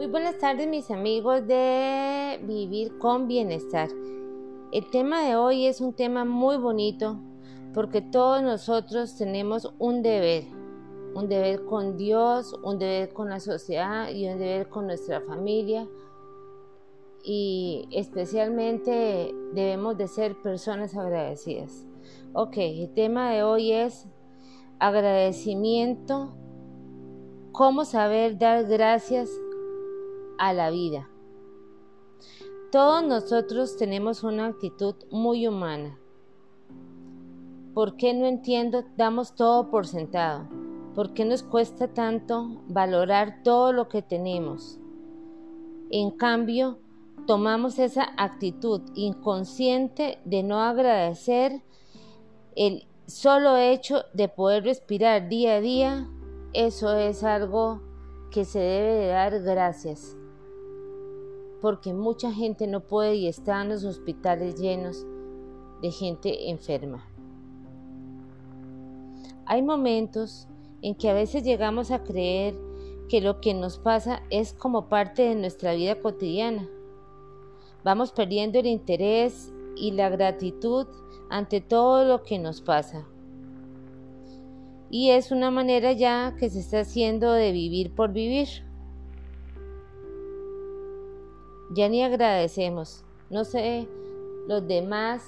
Muy buenas tardes mis amigos de Vivir con Bienestar. El tema de hoy es un tema muy bonito porque todos nosotros tenemos un deber, un deber con Dios, un deber con la sociedad y un deber con nuestra familia. Y especialmente debemos de ser personas agradecidas. Ok, el tema de hoy es agradecimiento, cómo saber dar gracias a la vida. Todos nosotros tenemos una actitud muy humana. ¿Por qué no entiendo? Damos todo por sentado. ¿Por qué nos cuesta tanto valorar todo lo que tenemos? En cambio, tomamos esa actitud inconsciente de no agradecer el solo hecho de poder respirar día a día. Eso es algo que se debe de dar gracias porque mucha gente no puede y está en los hospitales llenos de gente enferma. Hay momentos en que a veces llegamos a creer que lo que nos pasa es como parte de nuestra vida cotidiana. Vamos perdiendo el interés y la gratitud ante todo lo que nos pasa. Y es una manera ya que se está haciendo de vivir por vivir ya ni agradecemos. No sé, los demás,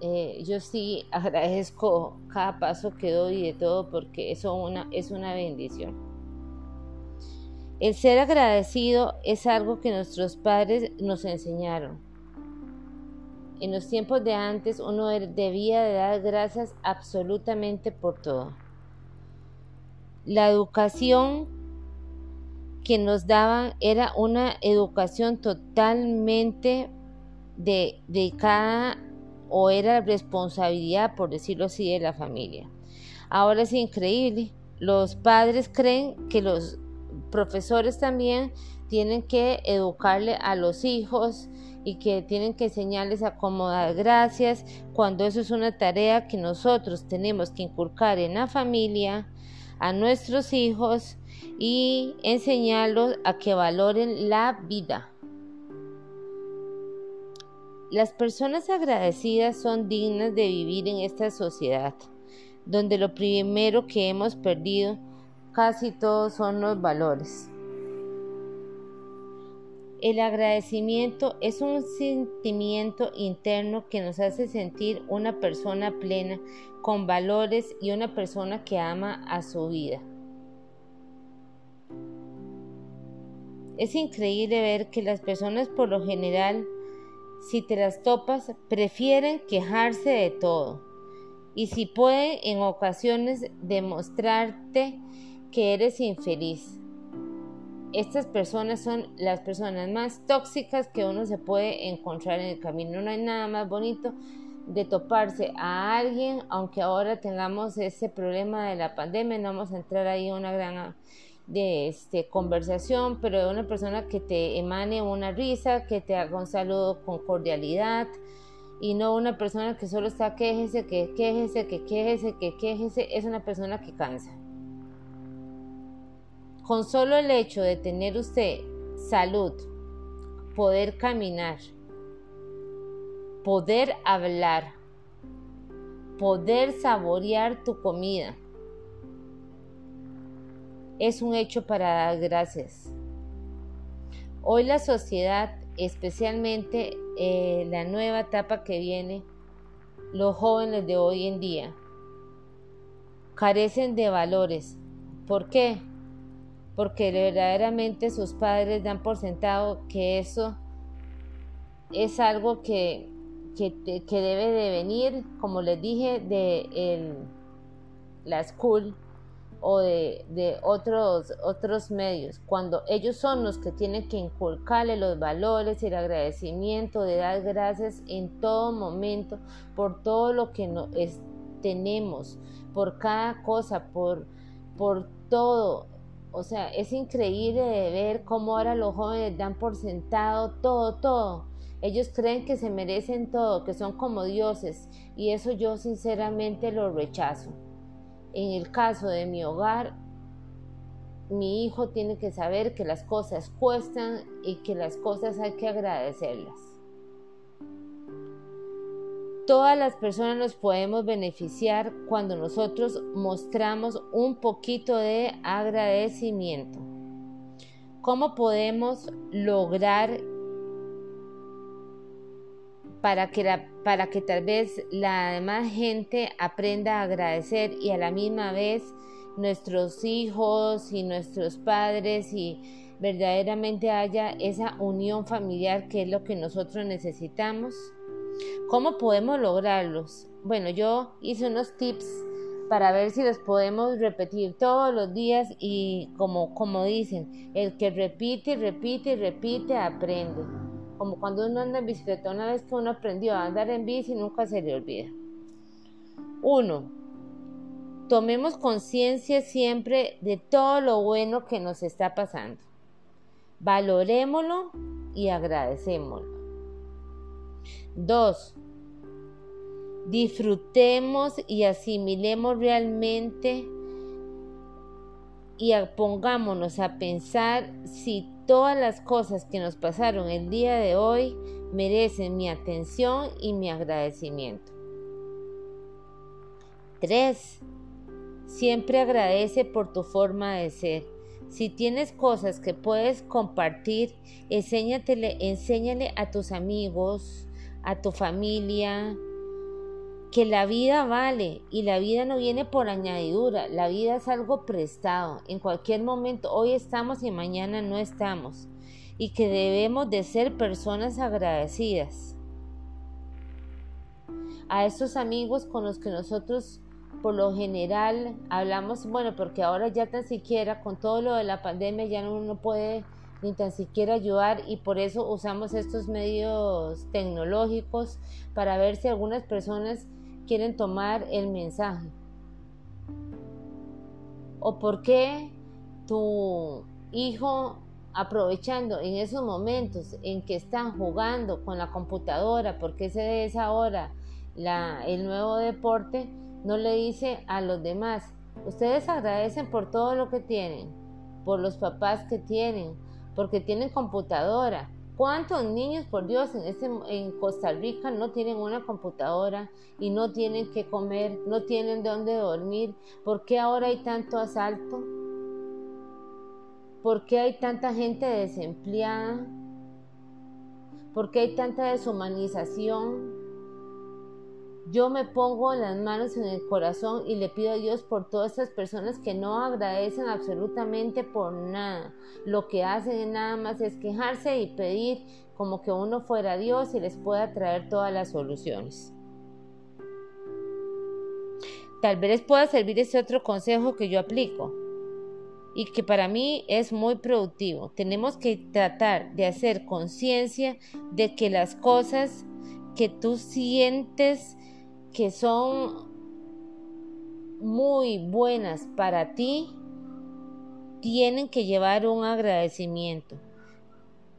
eh, yo sí agradezco cada paso que doy de todo porque eso es una bendición. El ser agradecido es algo que nuestros padres nos enseñaron. En los tiempos de antes uno debía de dar gracias absolutamente por todo. La educación que nos daban era una educación totalmente dedicada o era responsabilidad, por decirlo así, de la familia. Ahora es increíble. Los padres creen que los profesores también tienen que educarle a los hijos y que tienen que enseñarles a cómo gracias, cuando eso es una tarea que nosotros tenemos que inculcar en la familia, a nuestros hijos y enseñarlos a que valoren la vida. Las personas agradecidas son dignas de vivir en esta sociedad, donde lo primero que hemos perdido casi todos son los valores. El agradecimiento es un sentimiento interno que nos hace sentir una persona plena, con valores y una persona que ama a su vida. Es increíble ver que las personas por lo general, si te las topas, prefieren quejarse de todo. Y si pueden en ocasiones demostrarte que eres infeliz. Estas personas son las personas más tóxicas que uno se puede encontrar en el camino. No hay nada más bonito de toparse a alguien, aunque ahora tengamos ese problema de la pandemia, no vamos a entrar ahí en una gran de este, conversación, pero de una persona que te emane una risa, que te haga un saludo con cordialidad y no una persona que solo está quejese, que quejese, que quejese, que quejese, es una persona que cansa. Con solo el hecho de tener usted salud, poder caminar, poder hablar, poder saborear tu comida, es un hecho para dar gracias. Hoy la sociedad, especialmente eh, la nueva etapa que viene, los jóvenes de hoy en día, carecen de valores. ¿Por qué? Porque verdaderamente sus padres dan por sentado que eso es algo que, que, debe de venir, como les dije, de la school, o de, otros, otros medios, cuando ellos son los que tienen que inculcarle los valores y el agradecimiento, de dar gracias en todo momento por todo lo que no, tenemos, por cada cosa, por, por todo. O sea, es increíble ver cómo ahora los jóvenes dan por sentado todo, todo. Ellos creen que se merecen todo, que son como dioses y eso yo sinceramente lo rechazo. En el caso de mi hogar, mi hijo tiene que saber que las cosas cuestan y que las cosas hay que agradecerlas. Todas las personas nos podemos beneficiar cuando nosotros mostramos un poquito de agradecimiento. ¿Cómo podemos lograr para que, para que tal vez la demás gente aprenda a agradecer y a la misma vez nuestros hijos y nuestros padres y verdaderamente haya esa unión familiar que es lo que nosotros necesitamos. ¿Cómo podemos lograrlos? Bueno, yo hice unos tips para ver si los podemos repetir todos los días y como, como dicen, el que repite repite repite aprende. Como cuando uno anda en bicicleta, una vez que uno aprendió a andar en bici nunca se le olvida. Uno, tomemos conciencia siempre de todo lo bueno que nos está pasando. Valorémoslo y agradecémoslo. Dos, disfrutemos y asimilemos realmente y pongámonos a pensar si todas las cosas que nos pasaron el día de hoy merecen mi atención y mi agradecimiento. 3. Siempre agradece por tu forma de ser. Si tienes cosas que puedes compartir, enséñale a tus amigos, a tu familia, que la vida vale y la vida no viene por añadidura, la vida es algo prestado. En cualquier momento, hoy estamos y mañana no estamos. Y que debemos de ser personas agradecidas. A esos amigos con los que nosotros por lo general hablamos, bueno, porque ahora ya tan siquiera con todo lo de la pandemia ya uno puede ni tan siquiera ayudar y por eso usamos estos medios tecnológicos para ver si algunas personas quieren tomar el mensaje? ¿O por qué tu hijo aprovechando en esos momentos en que están jugando con la computadora, porque ese de esa hora la, el nuevo deporte, no le dice a los demás, ustedes agradecen por todo lo que tienen, por los papás que tienen, porque tienen computadora, ¿Cuántos niños, por Dios, en, Costa Rica no tienen una computadora y no tienen que comer, no tienen dónde dormir? ¿Por qué ahora hay tanto asalto? ¿Por qué hay tanta gente desempleada? ¿Por qué hay tanta deshumanización? Yo me pongo las manos en el corazón y le pido a Dios por todas estas personas que no agradecen absolutamente por nada. Lo que hacen nada más es quejarse y pedir como que uno fuera Dios y les pueda traer todas las soluciones. Tal vez pueda servir este otro consejo que yo aplico y que para mí es muy productivo. Tenemos que tratar de hacer conciencia de que las cosas que tú sientes que son muy buenas para ti, tienen que llevar un agradecimiento.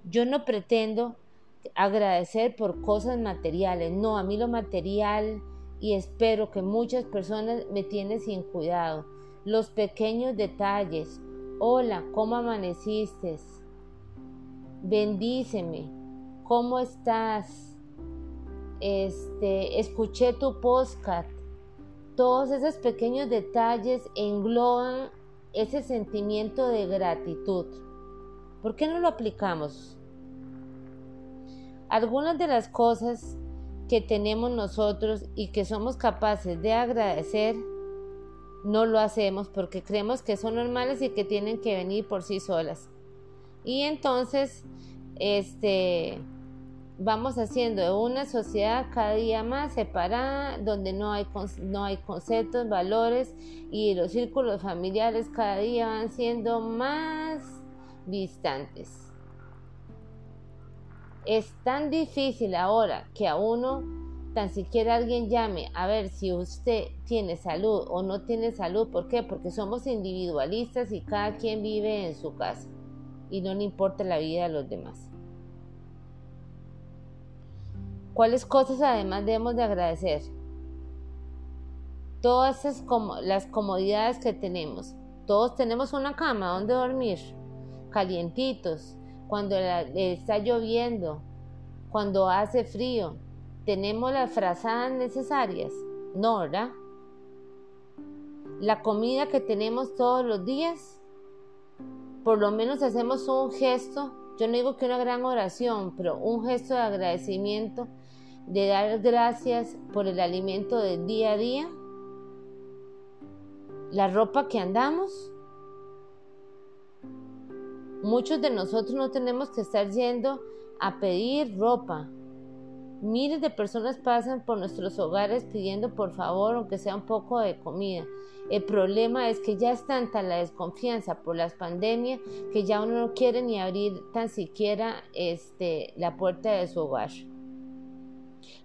Yo no pretendo agradecer por cosas materiales, no, a mí lo material y espero que muchas personas me tienen sin cuidado. Los pequeños detalles, hola, ¿cómo amaneciste? Bendíceme, ¿cómo estás? Este, escuché tu podcast. Todos esos pequeños detalles engloban ese sentimiento de gratitud. ¿Por qué no lo aplicamos? Algunas de las cosas que tenemos nosotros y que somos capaces de agradecer, no lo hacemos porque creemos que son normales y que tienen que venir por sí solas. Y entonces, este, vamos haciendo una sociedad cada día más separada, donde no hay, no hay conceptos, valores y los círculos familiares cada día van siendo más distantes. Es tan difícil ahora que a uno tan siquiera alguien llame a ver si usted tiene salud o no tiene salud. ¿Por qué? Porque somos individualistas y cada quien vive en su casa y no le importa la vida de los demás. ¿Cuáles cosas además debemos de agradecer? Todas las comodidades que tenemos. Todos tenemos una cama donde dormir, calientitos, cuando está lloviendo, cuando hace frío. ¿Tenemos las frazadas necesarias? No, ¿verdad? La comida que tenemos todos los días, por lo menos hacemos un gesto, yo no digo que una gran oración, pero un gesto de agradecimiento, de dar gracias por el alimento del día a día la ropa que andamos. Muchos de nosotros no tenemos que estar yendo a pedir ropa. Miles de personas pasan por nuestros hogares pidiendo por favor, aunque sea un poco de comida. El problema es que ya es tanta la desconfianza por las pandemias que ya uno no quiere ni abrir tan siquiera este, la puerta de su hogar.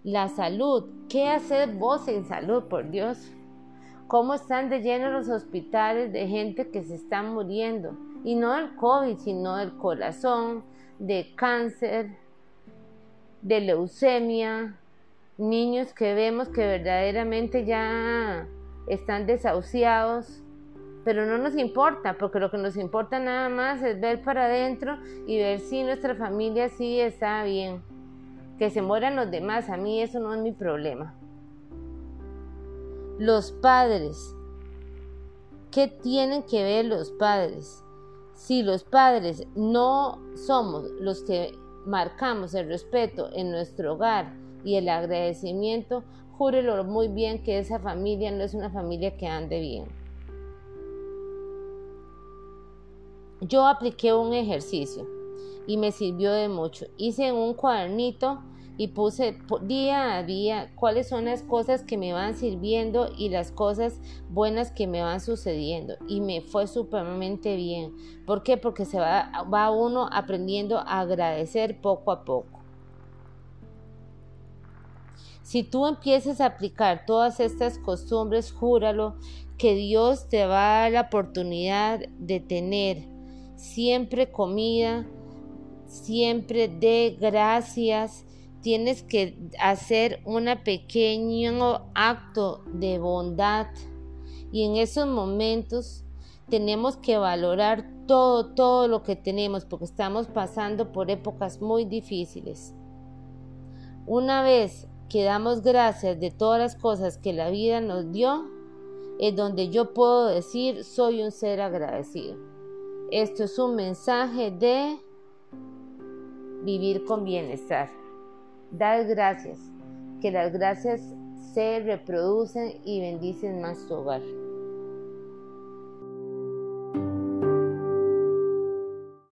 La salud. ¿Qué hacer vos en salud, por Dios? cómo están de llenos los hospitales de gente que se está muriendo. Y no del COVID, sino del corazón, de cáncer, de leucemia, niños que vemos que verdaderamente ya están desahuciados, pero no nos importa, porque lo que nos importa nada más es ver para adentro y ver si nuestra familia sí está bien. Que se mueran los demás, a mí eso no es mi problema. Los padres. ¿Qué tienen que ver los padres? Si los padres no somos los que marcamos el respeto en nuestro hogar y el agradecimiento, júrelo muy bien que esa familia no es una familia que ande bien. Yo apliqué un ejercicio y me sirvió de mucho. Hice un cuadernito y puse día a día cuáles son las cosas que me van sirviendo y las cosas buenas que me van sucediendo. Y me fue supremamente bien. ¿Por qué? Porque se va, va uno aprendiendo a agradecer poco a poco. Si tú empiezas a aplicar todas estas costumbres, júralo que Dios te va a dar la oportunidad de tener siempre comida, siempre de gracias, tienes que hacer un pequeño acto de bondad y en esos momentos tenemos que valorar todo, todo lo que tenemos porque estamos pasando por épocas muy difíciles. Una vez que damos gracias de todas las cosas que la vida nos dio, es donde yo puedo decir soy un ser agradecido. Esto es un mensaje de vivir con bienestar. Dad gracias, que las gracias se reproducen y bendicen más tu hogar.